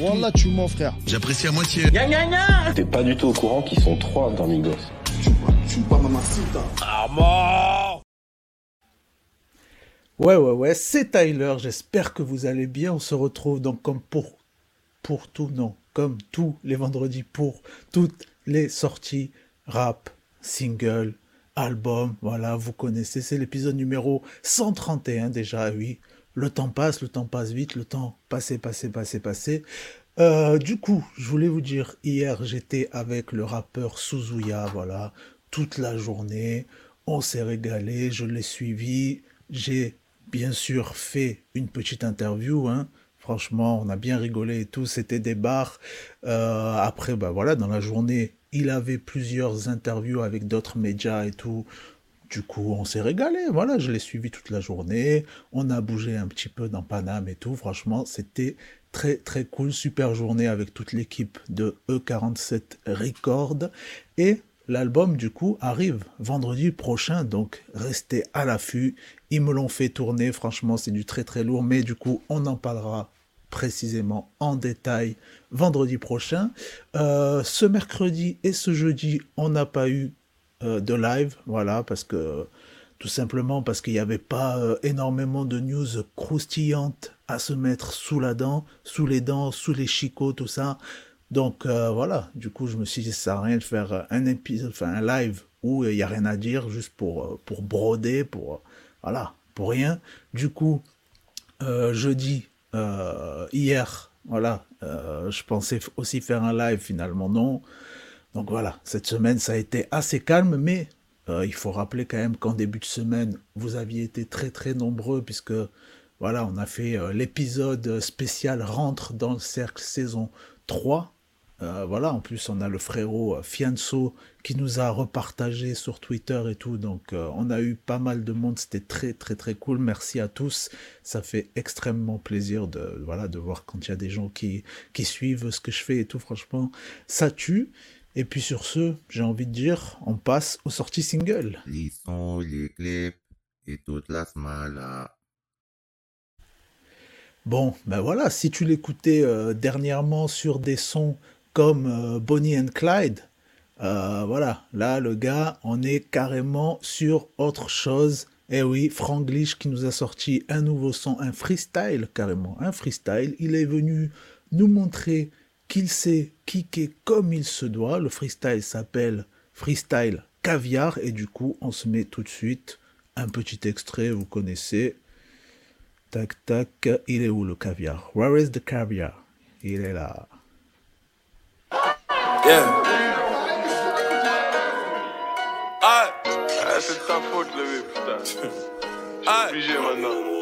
Wallah, tu mens, frère. J'apprécie à moitié. T'es pas du tout au courant qu'ils sont trois dans Migos. Ouais, ouais, ouais, c'est Tyler. J'espère que vous allez bien. On se retrouve donc comme pour, pour tout, non, comme tous les vendredis pour toutes les sorties rap, single, album. Voilà, vous connaissez. C'est l'épisode numéro 131 déjà, oui. Le temps passe, le temps passe vite, le temps passé, passé, passé, passé. Euh, du coup, je voulais vous dire, hier j'étais avec le rappeur Suzuya, voilà, toute la journée. On s'est régalé, je l'ai suivi. J'ai bien sûr fait une petite interview, hein. Franchement, on a bien rigolé et tout, c'était des bars. Euh, après, bah voilà, dans la journée, il avait plusieurs interviews avec d'autres médias et tout. Du coup, on s'est régalé. Voilà, je l'ai suivi toute la journée. On a bougé un petit peu dans Paname et tout. Franchement, c'était très très cool. Super journée avec toute l'équipe de E47 Records. Et l'album, du coup, arrive vendredi prochain. Donc, restez à l'affût. Ils me l'ont fait tourner. Franchement, c'est du très très lourd. Mais du coup, on en parlera précisément en détail vendredi prochain. Euh, ce mercredi et ce jeudi, on n'a pas eu de live, voilà, parce que tout simplement parce qu'il n'y avait pas euh, énormément de news croustillantes à se mettre sous la dent, sous les dents, sous les chicots, tout ça. Donc euh, voilà, du coup je me suis dit ça sert à rien de faire un épisode, live où il n'y a rien à dire, juste pour, pour broder, pour voilà, pour rien. Du coup, jeudi, hier, voilà, je pensais aussi faire un live, finalement non. Donc voilà, cette semaine, ça a été assez calme, mais euh, il faut rappeler quand même qu'en début de semaine, vous aviez été très très nombreux, puisque voilà, on a fait euh, l'épisode spécial Rentre dans le cercle saison 3. Euh, voilà, en plus, on a le frérot Fianso qui nous a repartagé sur Twitter et tout. Donc, on a eu pas mal de monde. C'était très, très, très cool. Merci à tous. Ça fait extrêmement plaisir de, voilà, de voir quand il y a des gens qui, qui suivent ce que je fais et tout. Franchement, ça tue. Et puis sur ce, j'ai envie de dire, on passe aux sorties singles. Les sons, les clips et toute la. Bon, ben voilà, si tu l'écoutais euh, dernièrement sur des sons comme euh, Bonnie and Clyde, euh, voilà, là le gars, on est carrément sur autre chose. Eh oui, Franglish qui nous a sorti un nouveau son, un freestyle carrément, un freestyle. Il est venu nous montrer qu'il sait kicker comme il se doit. Le freestyle s'appelle freestyle caviar et du coup on se met tout de suite un petit extrait, vous connaissez. Tac tac, il est où le caviar? Where is the caviar? Il est là. Yeah. Ah, c'est de ta faute, le putain. Ah, obligé maintenant.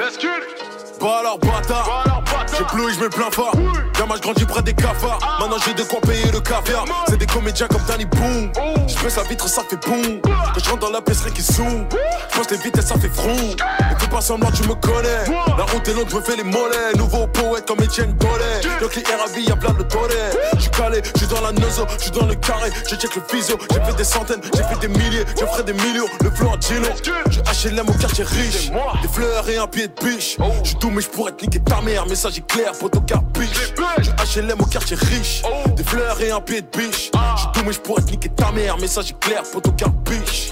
It. Bah alors bâtard J'ai plus je mets plein phare Gamin je grandis près des cafards. Maintenant j'ai de quoi payer le caviar. C'est des comédiens comme Danny Boom Je fais sa vitre ça fait boum. Quand je rentre dans la pisserie qui zoom Je pense les vitesses ça fait front Et fais pas semblant tu me connais. La route est longue je me fais les mollets. Nouveau poète comme Etienne Dollet Donc les RAV y'a plein de dolets Je suis calé, je suis dans la nozo, je suis dans le carré. Je check le physio, j'ai fait des centaines, j'ai fait des milliers. Je ferai des millions, le flow en Gino Je HLM au quartier riche. Des fleurs et un pied de biche. Je suis tout mais je pourrais te niquer ta mère. Message est clair, poteau carpiche Je HLM au quartier riche. Des fleurs et un pied de biche. Je suis tout mais je pourrais te niquer ta mère. Message est clair, poteau carpiche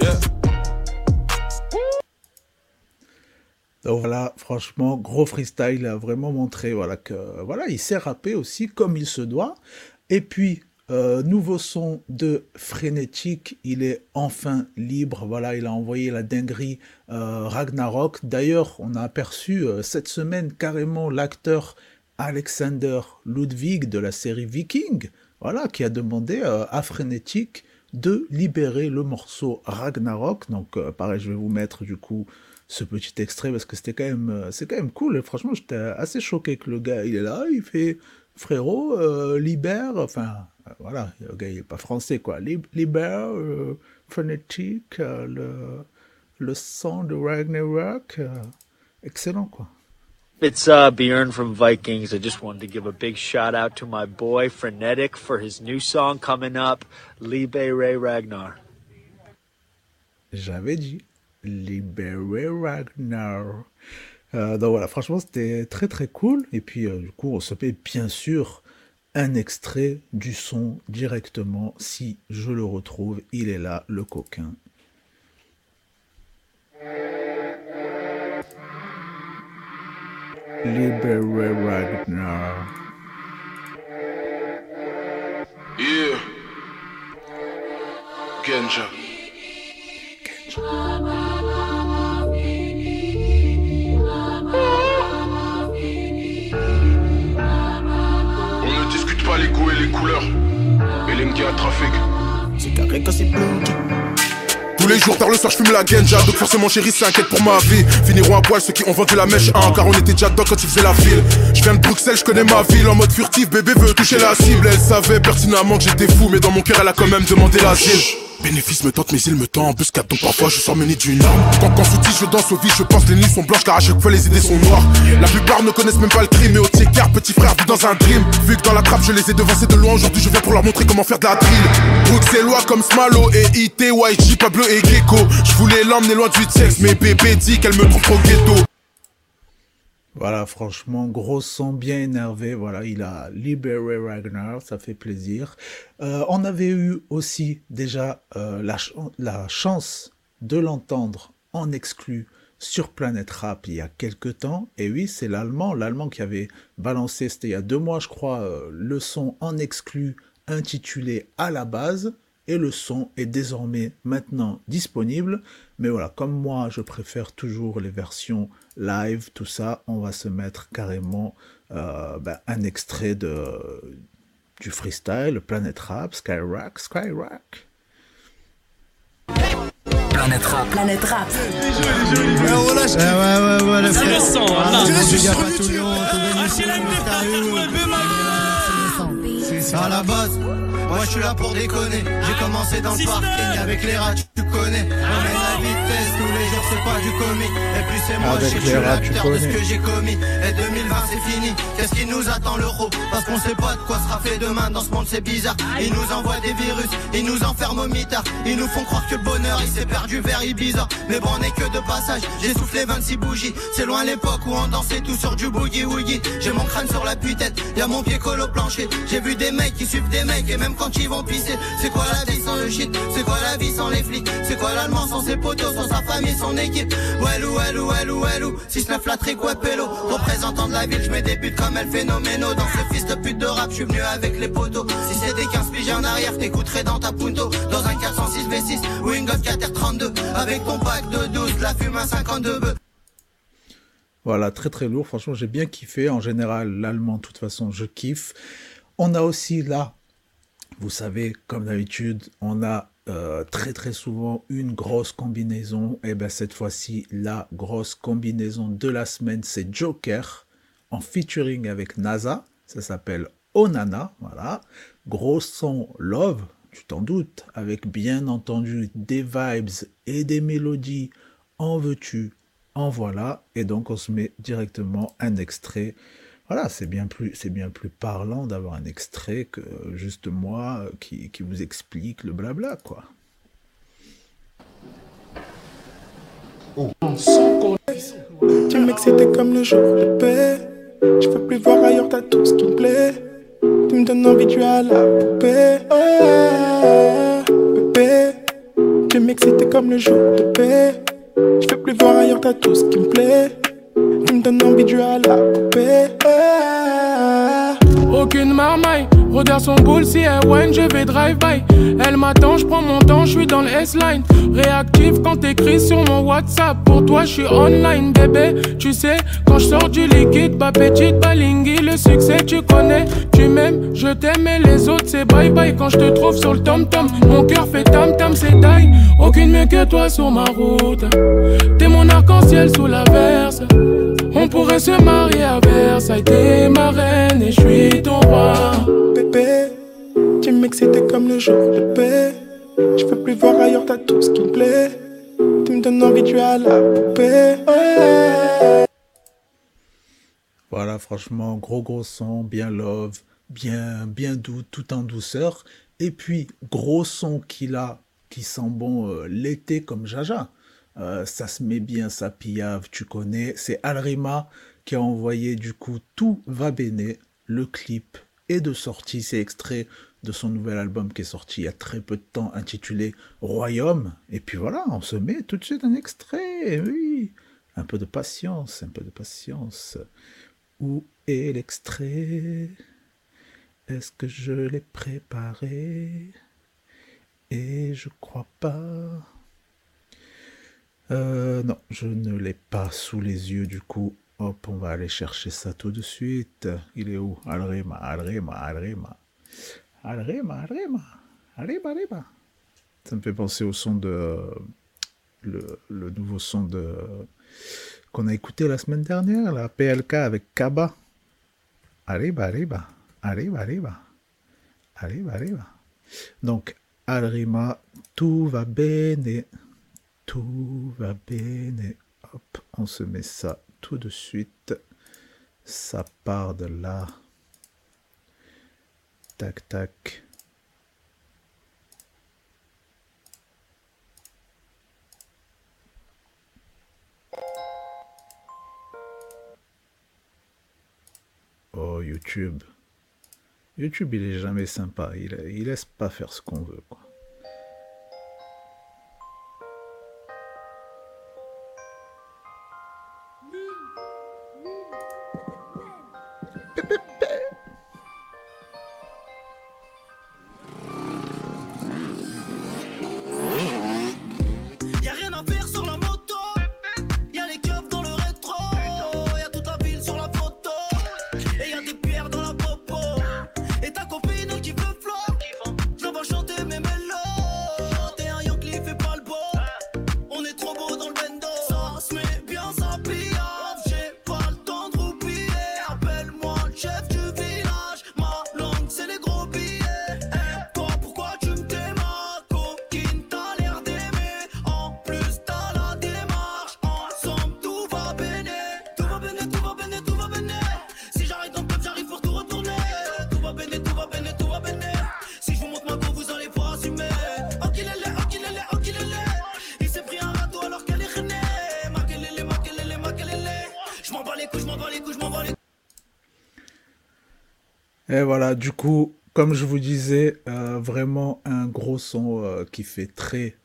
yeah. Donc voilà, franchement, gros freestyle, il a vraiment montré voilà, que voilà, il sait rapper aussi comme il se doit. Et puis, euh, nouveau son de Frénétique, il est enfin libre. Voilà, il a envoyé la dinguerie euh, Ragnarok. D'ailleurs, on a aperçu euh, cette semaine carrément l'acteur Alexander Ludwig de la série Viking, voilà, qui a demandé à Frénétique de libérer le morceau Ragnarok. Donc, pareil, je vais vous mettre du coup ce petit extrait parce que c'était quand même, c'est quand même cool. Et franchement, j'étais assez choqué que le gars, il est là, il fait frérot, euh, libère, enfin, euh, voilà, le gars, il est pas français, quoi. Lib- libère, euh, phonétique, euh, le, le son de Ragnarok, excellent, quoi. It's uh, Bjorn from Vikings. I just wanted to give a big shout out to my boy Frenetic for his new song coming up, Libe Ray Ragnar. J'avais dit libérer Ragnar. Euh, donc voilà, franchement, c'était très très cool. Et puis, euh, du coup, on se met bien sûr un extrait du son directement. Si je le retrouve, il est là, le coquin. Libéré Ragnar. Yeah. Genja. On trafic. C'est carré quand c'est bloqué. Tous les jours, tard le soir, je fume la genja. Donc forcément, chérie, s'inquiète pour ma vie. Finiront à poil ceux qui ont vendu la mèche 1. Car on était déjà dedans quand ils faisaient la file. Je viens de Bruxelles, je connais ma ville. En mode furtif, bébé veut toucher la cible. Elle savait pertinemment que j'étais fou. Mais dans mon cœur, elle a quand même demandé l'asile. Bénéfice me tente, mais il me tend en buscade. Donc parfois, je sors mené d'une arme. Quand quand sous je danse au vide, je pense les nuits sont blanches. Car à chaque fois, les idées sont noires. La plupart ne connaissent même pas le crime. Mais au car petit frère vit dans un dream. Vu que dans la trappe, je les ai devancés de loin. Aujourd'hui, je viens pour leur montrer comment faire de la drill. Bruxellois comme Smalo et IT, YG, Pablo et Gecko. Je voulais l'emmener loin du texte, mais bébé dit qu'elle me trouve trop ghetto. Voilà, franchement, gros son bien énervé. Voilà, il a libéré Ragnar, ça fait plaisir. Euh, on avait eu aussi déjà euh, la, chance de l'entendre en exclu sur Planet Rap il y a quelques temps. Et oui, c'est l'allemand, l'allemand qui avait balancé, c'était il y a deux mois, je crois, euh, le son en exclu intitulé À la base et le son est désormais maintenant disponible. Mais voilà, comme moi, je préfère toujours les versions live, tout ça, on va se mettre carrément euh, ben, un extrait de, du freestyle, Planet Rap, Skyrock, Skyrock. Planète Rap. Planète Rap. Ouais, ouais, ouais, ouais, C'est le son, là. Up à tout le C'est ça à la base. Moi je suis là pour déconner. J'ai commencé dans le parking avec les rats, tu connais. On mène la vitesse tous les jours, c'est pas du comique. Et puis c'est moi, je suis l'acteur de ce que j'ai commis. Et 2020 c'est fini. Qu'est-ce qui nous attend l'euro? Parce qu'on sait pas de quoi sera fait demain dans ce monde, c'est bizarre. Ils nous envoient des virus, ils nous enferment au mitard. Ils nous font croire que le bonheur il s'est perdu vers Ibiza. Mais bon, on est que de passage. J'ai soufflé 26 bougies. C'est loin l'époque où on dansait tout sur du boogie woogie. J'ai mon crâne sur la tête, y'a mon pied collé au plancher. J'ai vu des mecs qui suivent des mecs et même quand ils vont pisser. C'est quoi la vie sans le shit? C'est quoi la vie sans les flics? C'est quoi l'allemand sans ses potos, sans sa famille, son équipe? Wellou, wellou, wellou, wellou 6-9 la trick, ouais, pélo. Représentant de la ville, je mets des buts comme elle phénoménaux Dans ce fils de pute de rap, je suis venu avec les potos Si c'était 15 piges en arrière, t'écouterais dans ta punto. Dans un 406 V6 ou une Golf 4R32 Avec ton pack de 12, la fume à 52 bœufs. Voilà, très très lourd. Franchement, j'ai bien kiffé. En général, l'allemand, de toute façon, je kiffe. On a aussi là vous savez, comme d'habitude, on a euh, très très souvent une grosse combinaison. Et bien cette fois-ci, la grosse combinaison de la semaine, c'est Joker en featuring avec NASA. Ça s'appelle Onana. Voilà. Gros son Love, tu t'en doutes, avec bien entendu des vibes et des mélodies. En veux-tu, en voilà. Et donc on se met directement un extrait voilà, c'est bien plus, parlant d'avoir un extrait que juste moi euh, qui, vous explique le blabla, quoi. Oh. Tiens mec c'était comme le jour de paix. Je veux plus voir ailleurs t'as tout ce qui me plaît. Tu me donnes envie tu as la poupée. Oh, Bébé mec c'était comme le jour de paix. Je veux plus voir ailleurs t'as tout ce qui me plaît de à la. Aucune marmaille, regarde son boule si elle whine, je vais drive-by. Elle m'attend, je prends mon temps, je suis dans le S-line. Réactif quand t'écris sur mon WhatsApp. Pour toi, je suis online, bébé. Tu sais, quand je sors du liquide, bah petite balingui, le succès tu connais. Tu m'aimes, je t'aime et les autres c'est bye bye. Quand je te trouve sur le tom-tom, mon cœur fait tam-tam, c'est taille. Aucune mieux que toi sur ma route. T'es mon arc-en-ciel sous la verse. On pourrait se marier à Versailles, t'es ma reine et je suis ton roi. Bébé, tu m'excitais comme le jour de paix. Je veux plus voir ailleurs, t'as tout ce qui me plaît. Tu me donnes envie, tu as la poupée. Voilà, franchement, gros gros son, bien love, bien, bien doux, tout en douceur. Et puis, gros son qu'il a, qui sent bon euh, l'été comme Jaja. Euh, ça se met bien, ça pillave, tu connais. C'est Alrima qui a envoyé du coup Tout va béné, le clip est de sortie. C'est extrait de son nouvel album qui est sorti il y a très peu de temps intitulé Royaume. Et puis voilà, on se met tout de suite un extrait. Oui, un peu de patience, un peu de patience. Où est l'extrait? Est-ce que je l'ai préparé? Et je crois pas. Euh, non, je ne l'ai pas sous les yeux du coup. Hop, on va aller chercher ça tout de suite. Il est où? Alrema, Alrema, Alrema. Alrema, Alrema. Alrema, Alrema. Ça me fait penser au son de. Le, nouveau son de. qu'on a écouté la semaine dernière, la PLK avec Kaba. Arriba, arriba. Arriba, arriba. Arriba, arriba. Donc, Alrima, tout va bene. Tout va bene. Hop, on se met ça tout de suite. Ça part de là. Tac, tac. Oh, YouTube. YouTube, il est jamais sympa. Il, il laisse pas faire ce qu'on veut, quoi. Et voilà, du coup, comme je vous disais, euh, vraiment un gros son euh, qui fait très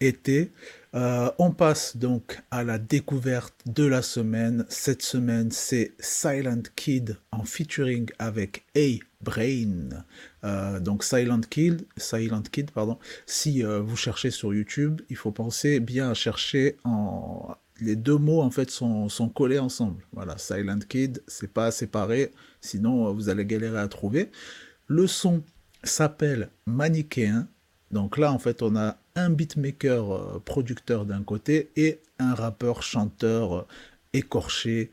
été. Euh, on passe donc à la découverte de la semaine. Cette semaine, c'est Silent Kid en featuring avec A-Brain. Euh, donc Silent Kid, Silent Kid, pardon. Si vous cherchez sur YouTube, il faut penser bien à chercher en les deux mots en fait sont, collés ensemble. Voilà, Silent Kid, c'est pas séparé, sinon euh, vous allez galérer à trouver. Le son s'appelle Manichéen. Donc là, en fait, on a un beatmaker euh, producteur d'un côté et un rappeur chanteur euh, écorché,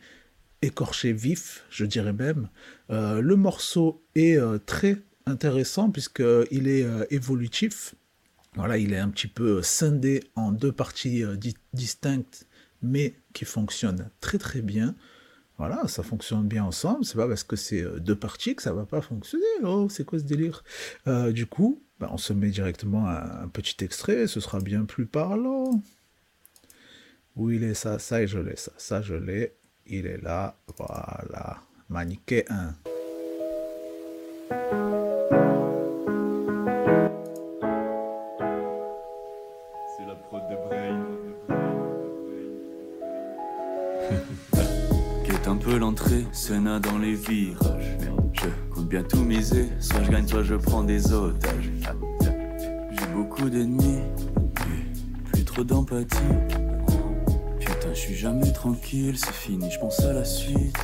écorché vif, je dirais même. Le morceau est très intéressant puisqu'il est évolutif. Voilà, il est un petit peu scindé en deux parties di- distinctes, mais qui fonctionnent très très bien. Voilà, ça fonctionne bien ensemble. C'est pas parce que c'est euh, deux parties que ça va pas fonctionner. Oh, c'est quoi ce délire? Euh, Du coup, bah, on se met directement un, petit extrait. Ce sera bien plus parlant. Où il est ça Ça et je l'ai. Ça, ça je l'ai. Il est là. Voilà. Maniqué 1. Dans les virages. Je compte bien tout miser, soit je gagne, soit je prends des otages. J'ai beaucoup d'ennemis, plus trop d'empathie. Putain, je suis jamais tranquille, c'est fini, je pense à la suite.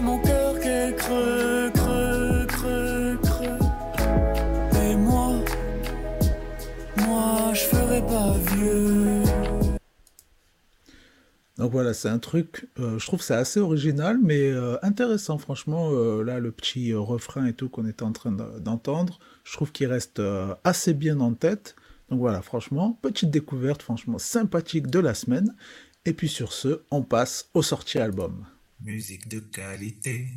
Mon cœur qui est creux, creux, creux, creux. Et moi, moi, je ferai pas vieux. Donc voilà, c'est un truc, euh, je trouve c'est assez original, mais euh, intéressant, franchement. euh, là, le petit refrain et tout qu'on était en train de- d'entendre, je trouve qu'il reste assez bien en tête. Donc voilà, franchement, petite découverte, franchement sympathique de la semaine. Et puis sur ce, on passe au sorties album. Musique de qualité,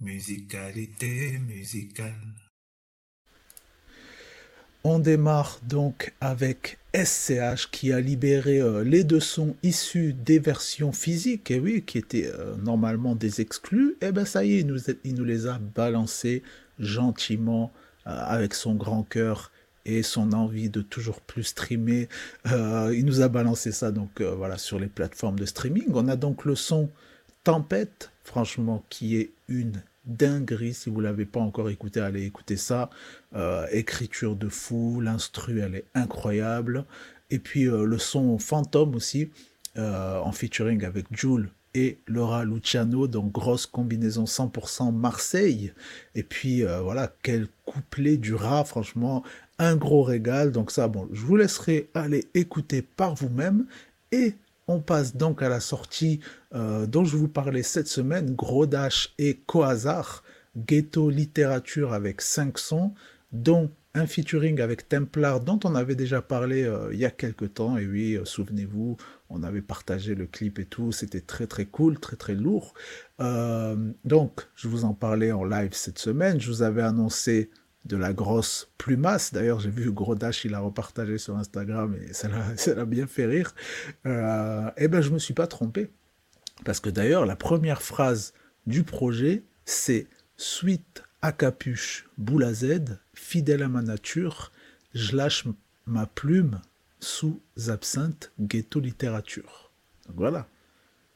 musicalité musicale. On démarre donc avec SCH qui a libéré euh, les deux sons issus des versions physiques, et oui, qui étaient euh, normalement des exclus. Et ben ça y est, il nous, il nous les a balancés gentiment euh, avec son grand cœur et son envie de toujours plus streamer. il nous a balancé ça donc voilà sur les plateformes de streaming. On a donc le son Tempête, franchement, qui est une dinguerie. Si vous l'avez pas encore écouté, allez écouter ça. Euh, écriture de fou, l'instru, elle est incroyable. Et puis euh, le son fantôme aussi, euh, en featuring avec Jules et Laura Luciano, donc grosse combinaison 100% Marseille. Et puis voilà, quel couplet du rat, franchement, un gros régal. Donc ça, bon, je vous laisserai aller écouter par vous-même. Et on passe donc à la sortie euh, dont je vous parlais cette semaine, Gros Dash et Cohazard, Ghetto Littérature avec 5 sons, dont un featuring avec Templar dont on avait déjà parlé euh, il y a quelques temps. Et oui, euh, souvenez-vous, on avait partagé le clip et tout, c'était très très cool, très très lourd. donc, je vous en parlais en live cette semaine, je vous avais annoncé de la grosse plumasse. D'ailleurs, j'ai vu Grodash, il a repartagé sur Instagram et ça l'a bien fait rire. Euh, eh ben, je me suis pas trompé. Parce que d'ailleurs, la première phrase du projet, c'est Suite à capuche, boule à Z, fidèle à ma nature, je lâche ma plume sous absinthe, ghetto littérature. Donc voilà.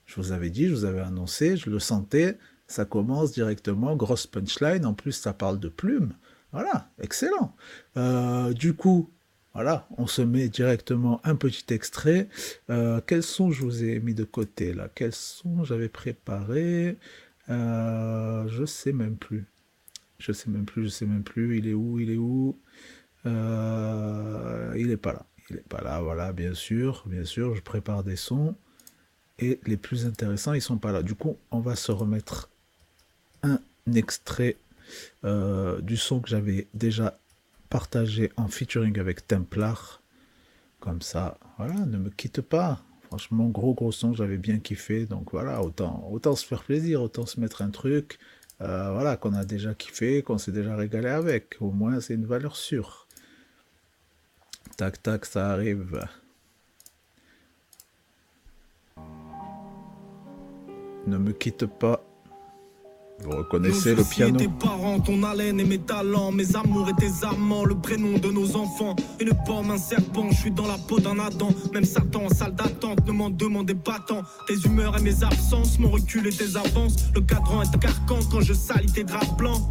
Je vous avais dit, je vous avais annoncé, je le sentais, ça commence directement, grosse punchline, en plus ça parle de plume. Voilà, excellent. Euh, du coup, voilà, on se met directement un petit extrait. Euh, quels sons je vous ai mis de côté là Quels sons j'avais préparé euh, Je sais même plus. Je sais même plus, je sais même plus. Il est où Il est où? Euh, Il est pas là. Il est pas là, voilà, bien sûr, bien sûr, je prépare des sons. Et les plus intéressants, ils sont pas là. Du coup, on va se remettre un extrait euh, du son que j'avais déjà partagé en featuring avec Templar. Comme ça, voilà, ne me quitte pas. Franchement, gros gros son, j'avais bien kiffé. Donc voilà, autant, autant se faire plaisir, autant se mettre un truc. Euh, voilà, qu'on a déjà kiffé, qu'on s'est déjà régalé avec. Au moins, c'est une valeur sûre. Tac, tac, ça arrive. Ne me quitte pas. Vous reconnaissez le piano tes parents, ton haleine et mes talents, mes amours et tes amants, le prénom de nos enfants. Une pomme, un serpent, je suis dans la peau d'un Adam. Même Satan en salle d'attente ne m'en demandez pas tant. Tes humeurs et mes absences, mon recul et tes avances. Le cadran est carcan quand je salis tes draps blancs.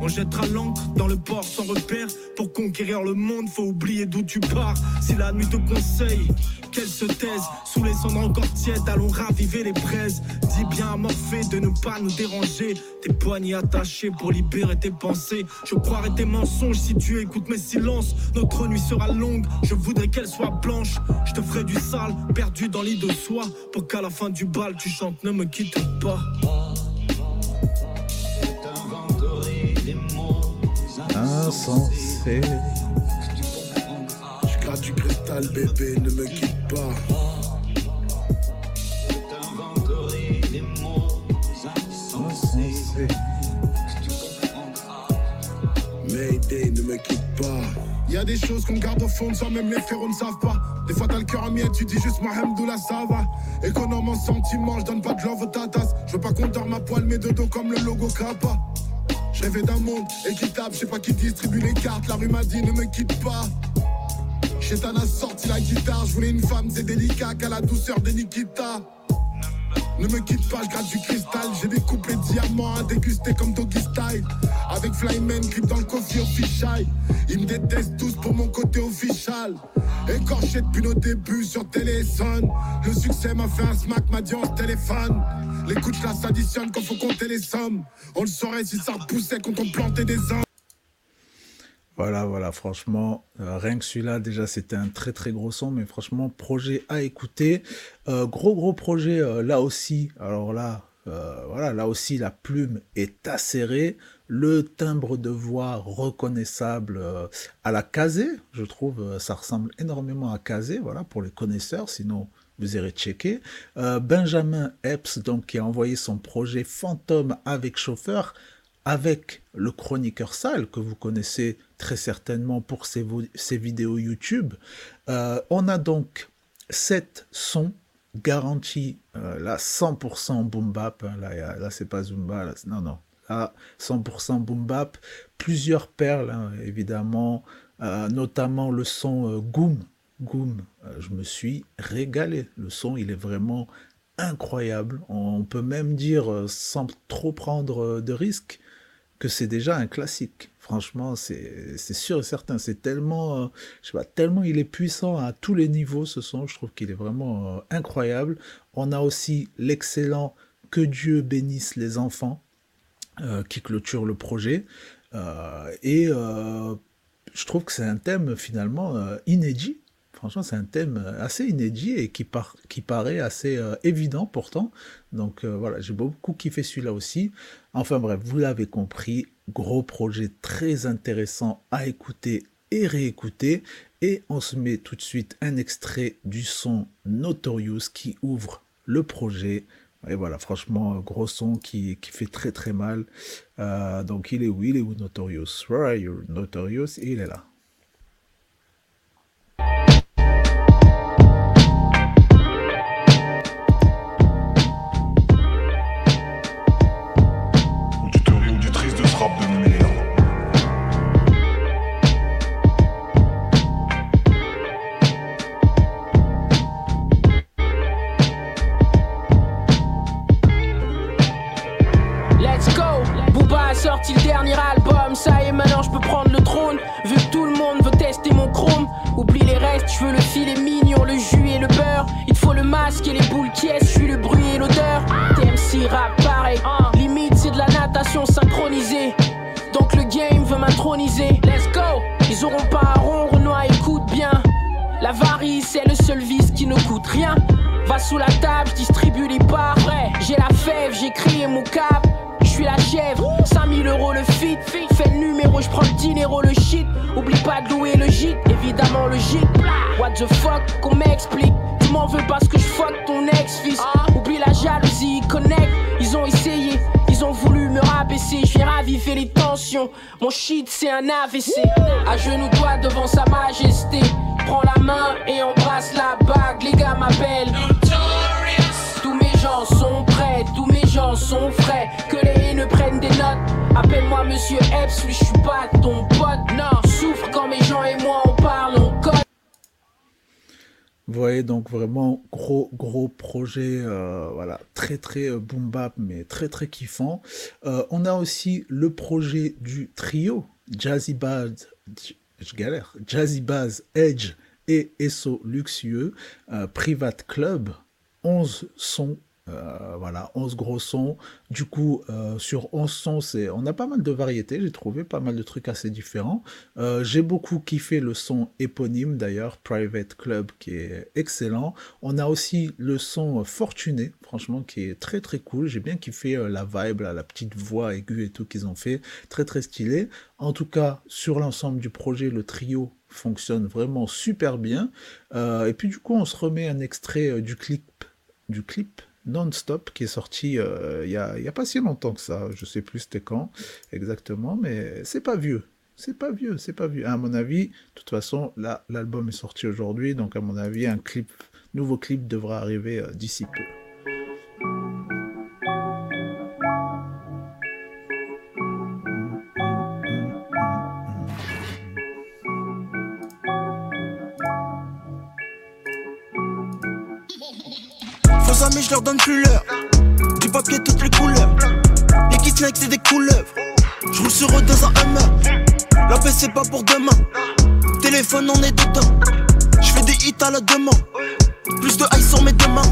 On jettera l'encre dans le port sans repère. Pour conquérir le monde, faut oublier d'où tu pars. Si la nuit te conseille, qu'elle se taise. Sous les cendres encore tièdes, allons raviver les braises. Dis bien à Morphée de ne pas nous déranger. Tes poignets attachés pour libérer tes pensées. Je croirais tes mensonges si tu écoutes mes silences. Notre nuit sera longue, je voudrais qu'elle soit blanche. Je te ferai du sale, perdu dans l'île de soie. Pour qu'à la fin du bal, tu chantes Ne me quitte pas. Insensé. Je gratte du cristal, bébé, ne me quitte pas. Mayday, ne me quitte pas. Y a des choses qu'on garde au fond de soi, même les frérots ne savent pas. Des fois t'as le cœur à mien, tu dis juste Mahamdoula, ça va. Économe en sentiments, je donne pas de love aux tatas. Je veux pas qu'on dorme ma poil, mes dodos comme le logo Kappa. Je rêvais d'un monde équitable, je sais pas qui distribue les cartes. La rue m'a dit ne me quitte pas. Chétan a sorti la guitare, je voulais une femme, c'est délicat qu'à la douceur de Nikita. Ne me quitte pas, je du cristal. J'ai des couplets diamants à déguster comme Doggy Style. Avec Flyman, clip dans le coffee official. Ils me détestent tous pour mon côté official. Écorché depuis nos débuts sur téléphone. Le succès m'a fait un smack, m'a dit en téléphone. Les coups de s'additionnent quand faut compter les sommes. On le saurait si ça repoussait quand on plantait des hommes. Voilà, voilà, franchement, euh, rien que celui-là, déjà, c'était un très très gros son, mais franchement, projet à écouter. Euh, gros gros projet, euh, là aussi, alors là, voilà, là aussi, la plume est acérée. le timbre de voix reconnaissable à la Kazé, je trouve, ça ressemble énormément à Kazé, voilà, pour les connaisseurs, sinon vous irez checker. Benjamin Epps, donc, qui a envoyé son projet Fantôme avec chauffeur, avec le chroniqueur sale, que vous connaissez très certainement pour ses, ses vidéos YouTube. on a donc sept sons garantis, là 100% boom bap, hein, là, là c'est pas Zumba, non, non, à 100% boom bap. Plusieurs perles, hein, évidemment, euh, notamment le son euh, Goom. Goom, euh, je me suis régalé. Le son, il est vraiment incroyable. On peut même dire, sans trop prendre de risques, que c'est déjà un classique. Franchement, c'est sûr et certain. C'est tellement, je sais pas, tellement il est puissant à tous les niveaux, ce son. Je trouve qu'il est vraiment incroyable. On a aussi l'excellent Que Dieu bénisse les enfants euh, qui clôture le projet. Euh, et euh, je trouve que c'est un thème finalement inédit. Franchement, c'est un thème assez inédit et qui, par, qui paraît assez évident pourtant. Donc voilà, j'ai beaucoup kiffé celui-là aussi. Enfin bref, vous l'avez compris, gros projet très intéressant à écouter et réécouter. Et on se met tout de suite un extrait du son Notorious qui ouvre le projet. Et voilà, franchement, gros son qui, qui fait très très mal. Euh, donc il est où? Il est où Notorious? Where are you Notorious? Il est là. Filet mignon, le jus et le beurre. Il faut le masque et les boules qui est, je suis le bruit et l'odeur. TMC rap pareil, limite c'est de la natation synchronisée. Donc le game veut m'introniser. Let's go! Ils auront pas un rond, Renoir, écoute bien. La varice c'est le seul vice qui ne coûte rien. Va sous la table, distribue les parts. J'ai la fève, j'ai crié mon cap suis la chèvre. 5000 euros le fit, fais le numéro, je prends le dinero, le shit. Oublie pas de louer le gîte, évidemment le gîte. What the fuck, qu'on m'explique. Tu m'en veux parce que je fuck ton ex-fils. Oublie la jalousie, connect. Ils ont essayé, ils ont voulu me rabaisser. Je viens raviver les tensions. Mon shit, c'est un AVC. À genoux, toi devant sa majesté. Prends la main et embrasse la bague. Les gars m'appellent. Tous mes gens sont prêts, tous mes gens sont frais. Que les ne prennent des notes. Appelle-moi Monsieur Epps, oui, je suis pas ton pote. Non, souffre quand mes gens et moi Vous voyez donc vraiment gros gros projet, euh, voilà très très euh, boom bap mais très très kiffant. Euh, on a aussi le projet du trio Jazzy Baz, je galère, Jazzy Baz, Edge et Esso Luxueux, Private Club. 11 sons euh, voilà, 11 gros sons. Du coup, euh, sur 11 sons, on a pas mal de variétés. J'ai trouvé pas mal de trucs assez différents. Euh, j'ai beaucoup kiffé le son éponyme d'ailleurs, Private Club, qui est excellent. On a aussi le son Fortuné, franchement, qui est très très cool. J'ai bien kiffé la vibe, la petite voix aiguë et tout qu'ils ont fait. Très très stylé. En tout cas, sur l'ensemble du projet, le trio fonctionne vraiment super bien. et puis du coup, on se remet un extrait du clip du clip Non-Stop qui est sorti euh, il n'y a, y a, pas si longtemps que ça. Je sais plus c'était quand exactement, mais c'est pas vieux. C'est pas vieux, c'est pas vieux. À mon avis, de toute façon, là, l'album est sorti aujourd'hui, donc à mon avis, un nouveau clip devra arriver euh, d'ici peu. Amis, je leur donne plus l'heure. Du papier, toutes les couleurs. Les kiss c'est des couleuvres. Je roule sur eux dans un Hummer. La paix, c'est pas pour demain. Téléphone, on est dedans. Je fais des hits à la demande. Plus de high sur mes deux mains.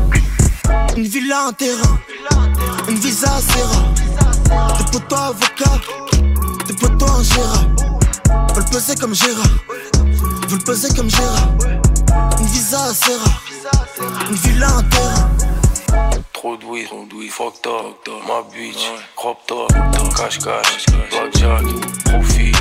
Une villa, un terrain. Une visa assez rare. Des potos avocats. Des potos ingérables. Veulent peser comme Gérard. Veulent peser comme Gérard. Une visa assez rare. Une villa, un terrain. Trop trop de weed, fucked up, ma bitch, crop top, cash cash, blackjack, profit,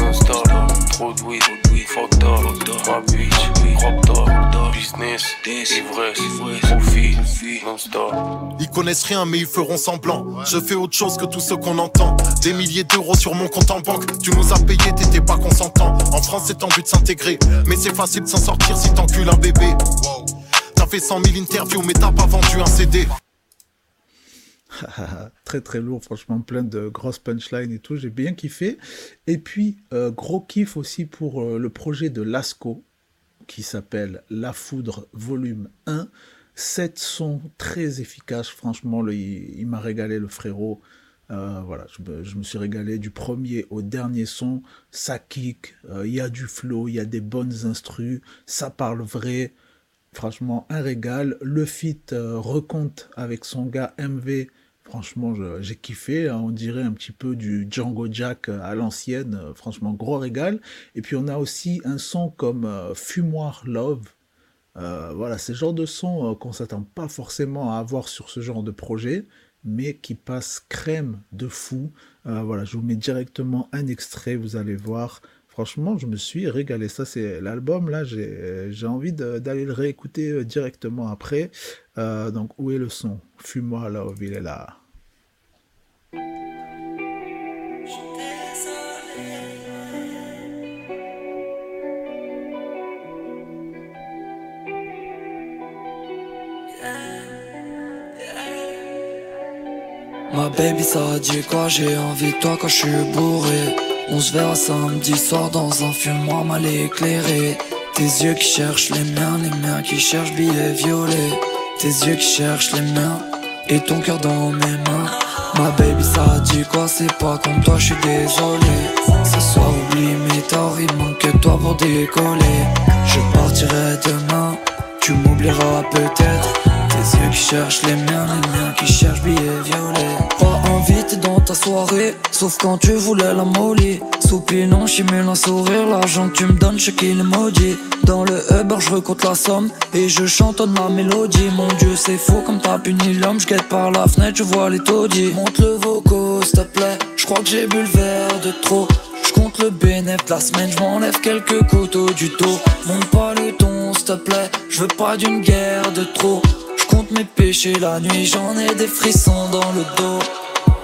non-stop, trop de weed, fucked up, ma bitch, crop top, business, ivresse, profit, non-stop. Ils connaissent rien mais ils feront semblant. Je fais autre chose que tous ceux qu'on entend. Des milliers d'euros sur mon compte en banque. Tu nous as payé, t'étais pas consentant. En France c'est en but de s'intégrer. Mais c'est facile de s'en sortir si t'encules un bébé. T'as fait 100 000 interviews mais t'as pas vendu un CD. très très lourd, franchement, plein de grosses punchlines et tout, j'ai bien kiffé. Et puis, euh, gros kiff aussi pour euh, le projet de Lasco, qui s'appelle La Foudre Volume 1. Sept sons très efficaces, franchement, il, m'a régalé le frérot. Euh, voilà, je me, suis régalé du premier au dernier son, ça kick, il y a du flow, il y a des bonnes instrus, ça parle vrai, franchement un régal. Le feat euh, avec son gars MV, franchement j'ai kiffé, hein, on dirait un petit peu du Django Jack euh, à l'ancienne, euh, franchement gros régal. Et puis on a aussi un son comme euh, Fumoir Love, voilà, c'est le genre de son euh, qu'on s'attend pas forcément à avoir sur ce genre de projet, mais qui passe crème de fou. Voilà, je vous mets directement un extrait, vous allez voir. Franchement, je me suis régalé. Ça, c'est l'album. Là, j'ai j'ai envie d'aller le réécouter euh, directement après. Euh, donc, où est le son? Fuis-moi là, il est là. Ma baby ça dit quoi? J'ai envie de toi quand je suis bourré On se verra samedi soir dans un fumoir mal éclairé. Tes yeux qui cherchent les miens, les miens qui cherchent billets violets. Tes yeux qui cherchent les miens et ton cœur dans mes mains. Ma baby ça dit quoi? C'est pas comme toi je suis désolé. Ce soir oublie mes torts il manque que toi pour décoller. Je partirai demain tu m'oublieras peut-être. Tes yeux qui cherchent les miens, les miens qui cherchent billets sauf quand tu voulais la molly Soupinant, chimule un sourire, l'argent que tu me donnes, je qu'il est maudit. Dans le Uber, je recompte la somme. Et je chantonne ma mélodie. Mon dieu, c'est fou comme t'as puni l'homme, je par la fenêtre, je vois les taudis. Monte le vocaux, s'il te plaît, je crois que j'ai bu le verre de trop. Je compte le bénéf de la semaine, je quelques couteaux du dos. Monte pas le ton, s'il te plaît, je veux pas d'une guerre de trop. Je compte mes péchés la nuit, j'en ai des frissons dans le dos.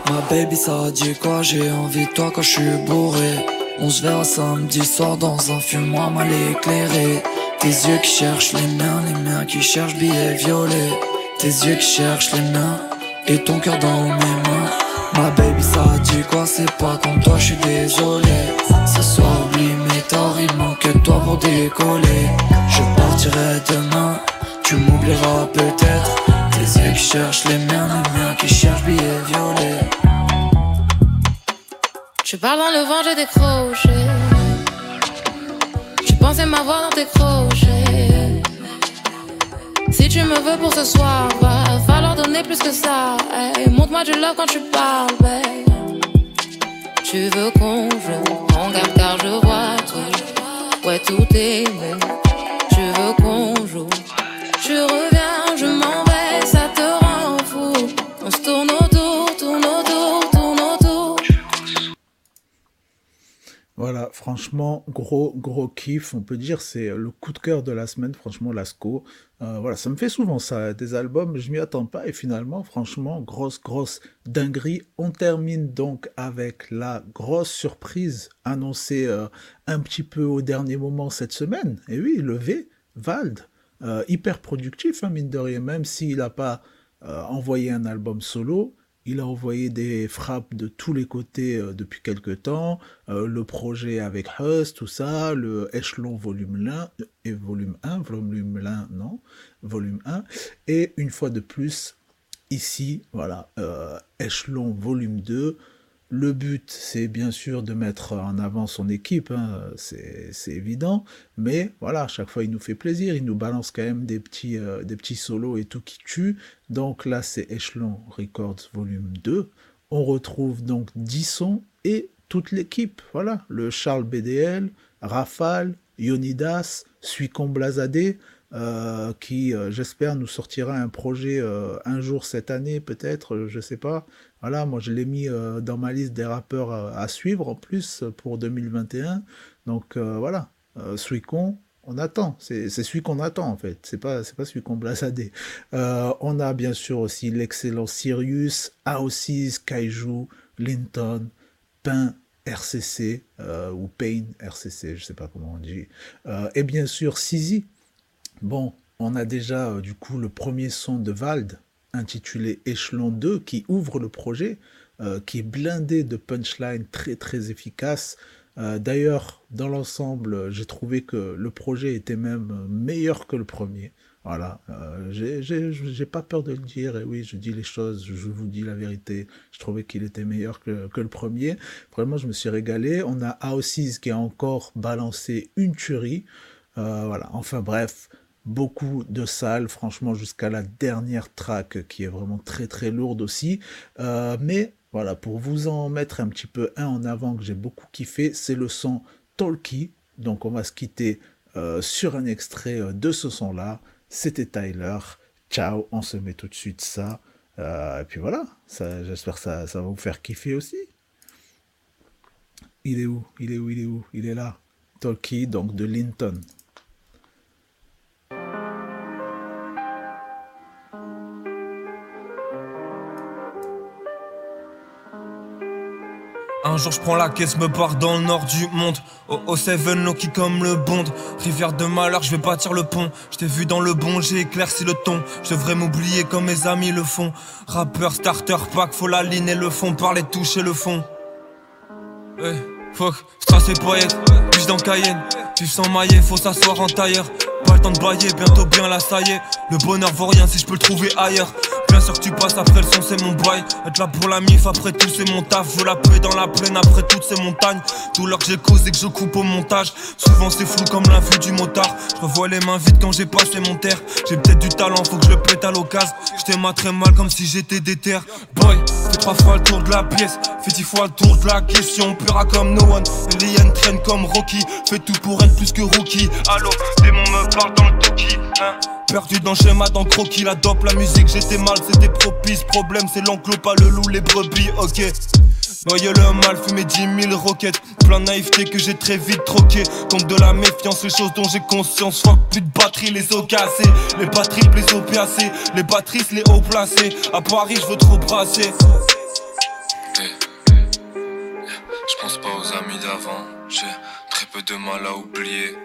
Ma baby, ça dit quoi? J'ai envie de toi quand je suis bourré. On se verra samedi soir dans un fumoir mal éclairé. Tes yeux qui cherchent les miens, les miens qui cherchent billets violets. Tes yeux qui cherchent les miens et ton cœur dans mes mains. Ma baby, ça dit quoi? C'est pas comme toi, je suis désolé. Ce soir, oublie mes torts, il manque que toi pour décoller. Je partirai demain, tu m'oublieras peut-être. Tes yeux qui cherchent les miens, les miens qui cherchent billets violets. Tu parles dans le vent, j'ai décroché. Tu pensais m'avoir dans tes crochets. Si tu me veux pour ce soir, va falloir donner plus que ça. Hey, Montre-moi du love quand tu parles, babe. Tu veux qu'on joue, on garde car je vois tout. Ouais, tout est. Tu veux qu'on gros, gros kiff. On peut dire c'est le coup de cœur de la semaine, franchement, Lasco. Euh, voilà, ça me fait souvent ça, des albums, je m'y attends pas. Et finalement, franchement, grosse, grosse dinguerie. On termine donc avec la grosse surprise annoncée euh, un petit peu au dernier moment cette semaine. Et oui, le V, Vald, euh, hyper productif, hein, mine de rien, même s'il n'a pas envoyé un album solo. Il a envoyé des frappes de tous les côtés euh, depuis quelques temps. Euh, le projet avec Hus, tout ça, le échelon volume 1 et volume 1, volume 1, non, volume 1. Et une fois de plus, ici, voilà, euh, échelon volume 2. Le but, c'est bien sûr de mettre en avant son équipe, hein, c'est évident, mais voilà, à chaque fois il nous fait plaisir, il nous balance quand même des petits, euh, des petits solos et tout qui tue. Donc là, c'est Echelon Records volume 2. On retrouve donc 10 sons et toute l'équipe, voilà, le Charles BDL, Rafale, Yonidas, Suicon Blazadé, euh, qui, euh, j'espère, nous sortira un projet euh, un jour cette année, peut-être, je sais pas. Voilà, moi je l'ai mis dans ma liste des rappeurs à, suivre en plus pour 2021. Donc voilà, Suicon, on attend. C'est celui qu'on attend en fait. C'est pas, pas celui qu'on blasadé. Euh, on a bien sûr aussi l'excellent Sirius, Aosis, Kaiju, Linton, Pain, RCC ou Pain RCC, je sais pas comment on dit. Et bien sûr Sizi. Bon, on a déjà euh, du coup le premier son de Vald intitulé Échelon 2 qui ouvre le projet, euh, qui est blindé de punchlines très très efficaces. Euh, D'ailleurs, dans l'ensemble, j'ai trouvé que le projet était même meilleur que le premier. Voilà, j'ai- pas peur de le dire, et oui, je dis les choses, je vous dis la vérité. Je trouvais qu'il était meilleur que, le premier. Vraiment, je me suis régalé. On a Aosis qui a encore balancé une tuerie. Voilà, enfin bref, beaucoup de salles, franchement, jusqu'à la dernière track qui est vraiment très très lourde aussi. Euh, mais voilà, pour vous en mettre un petit peu un en avant que j'ai beaucoup kiffé, c'est le son Talkie. Donc on va se quitter euh, sur un extrait euh, de ce son-là. C'était Tyler. Ciao, on se met tout de suite ça. Et puis voilà, j'espère que ça, ça va vous faire kiffer aussi. Il est où? Il est où? Il est où? Il est là. Talkie, donc de Linton. Un jour je prends la caisse, me barre dans le nord du monde. Au, au Seven Loki comme le Bond. Rivière de malheur, je vais bâtir le pont. Je t'ai vu dans le bon, j'ai éclairci le ton. Je devrais m'oublier comme mes amis le font. Rappeur, starter, pack, faut la ligne et le fond. Parler, toucher le fond. Hey, fuck, strass et poète, dans Cayenne Vivre sans maillet, faut s'asseoir en tailleur. Pas le temps de bailler, bientôt bien là ça y est. Le bonheur vaut rien si je peux le trouver ailleurs sûr que tu passes après le son c'est mon bail Être là pour la mif après tout c'est mon taf. Veux la paix dans la plaine après toutes ces montagnes Tout l'heure que j'ai causé que je coupe au montage. Souvent c'est flou comme la vue du motard. Je revois les mains vides quand j'ai passé mon terre. J'ai peut-être du talent faut que je le pète à l'occasion. Je t'aime très mal comme si j'étais déter. Boy fais trois fois le tour de la pièce. Fais dix fois le tour de la question. Pura comme no one. Alien traîne comme Rocky. Fais tout pour être plus que rookie. Allô démon me parle dans le hein Perdu dans le schéma, dans croquis, la dope, la musique, j'étais mal, c'était propice. Problème, c'est l'enclos, pas le loup, les brebis, ok. Noyer le mal, fumer 10 000 roquettes. Plein de naïveté que j'ai très vite troqué. Contre de la méfiance, les choses dont j'ai conscience. Fuck, plus de batterie, les os cassés. Les batteries, les opiacés. Les batteries, les hauts placés. À Paris, je veux trop brasser. Je pense pas aux amis d'avant, j'ai très peu de mal à oublier.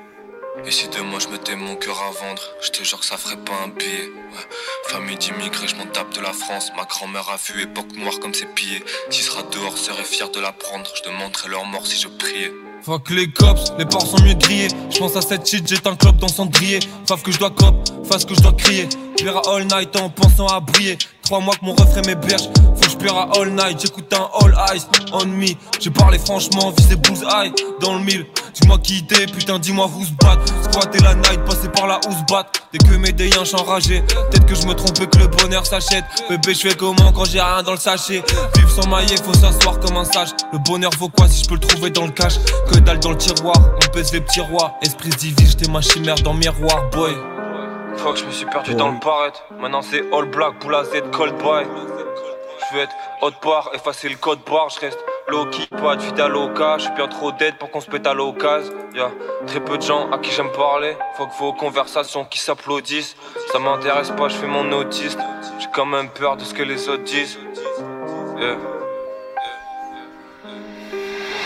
Et si demain je mettais mon cœur à vendre, je te jure que ça ferait pas un billet. Ouais. Famille d'immigrés, je m'en tape de la France. Ma grand-mère a vu époque noire comme ses pieds. S'il sera dehors, serait fier de l'apprendre. Je demanderais leur mort si je priais. Fuck les cops, les porcs sont mieux grillés. Je pense à cette shit, j'ai un club dans cendrier. Fave que je dois cop, face que je dois crier. Pire all night en pensant à briller. Trois mois que mon refrain m'héberge. À all night, j'écoute un all eyes on me. J'ai parlé franchement, visé bullseye dans le mille. Dis-moi qui t'es, putain, dis-moi who's bat. Squatter la night, passer par la who's bat. Dès que mes déyens enragé. Peut-être que je me trompe et que le bonheur s'achète. Bébé, je fais comment quand j'ai rien dans le sachet? Vivre sans maillet, faut s'asseoir comme un sage. Le bonheur vaut quoi si je peux le trouver dans le cash? Que dalle dans le tiroir, on pèse les petits rois. Esprit divise, j'étais ma chimère dans le miroir, boy. Fuck, je me suis perdu dans le barrette. Maintenant c'est all black, pour la Z, cold boy. Veux être hot bar, effacer le code bar, je reste low key, pas de vida loca. Je suis bien trop dead pour qu'on se pète à l'occasion. Y'a très peu de gens à qui j'aime parler. Faut que vos conversations qui s'applaudissent. Ça m'intéresse pas, je fais mon autiste. J'ai quand même peur de ce que les autres disent. Yeah.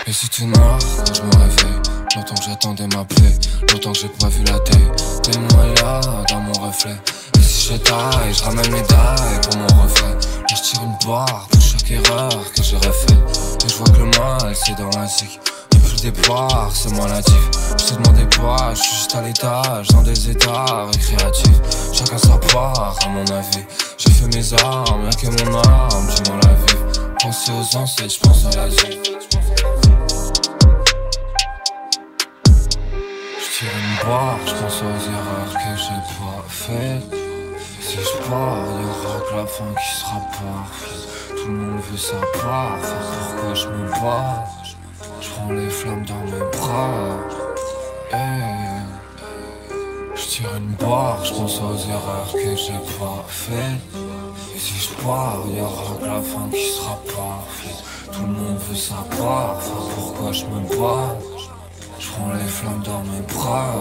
Et c'était noir quand je me réveille Longtemps que j'attendais ma plaie Longtemps que j'ai pas vu la taille T'es moi là dans mon reflet Et si je taille, je ramène mes dailles pour mon reflet tire une barre pour chaque erreur que j'aurais fait. Et je vois que le mal c'est dans la zik. Depuis le départ c'est moi natif. Je te demandais pas, je suis juste à l'étage Dans des états récréatifs. Chacun sa part à mon avis. J'ai fait mes armes, y'a que mon âme J'ai mon la vie Penser aux ancêtres, je pense à la vie. Je tire une barre, je pense aux erreurs que j'ai pas faites. Si je pars, y'aura que la fin qui sera parfaite. Tout le monde veut sa part, pourquoi je me bats? Je prends les flammes dans mes bras. Je tire une barre, je pense aux erreurs que j'ai pas faites. Et si je pars, y'aura que la fin qui sera parfaite. Tout le monde veut savoir, enfin, pourquoi je me bats? Je prends les flammes dans mes bras.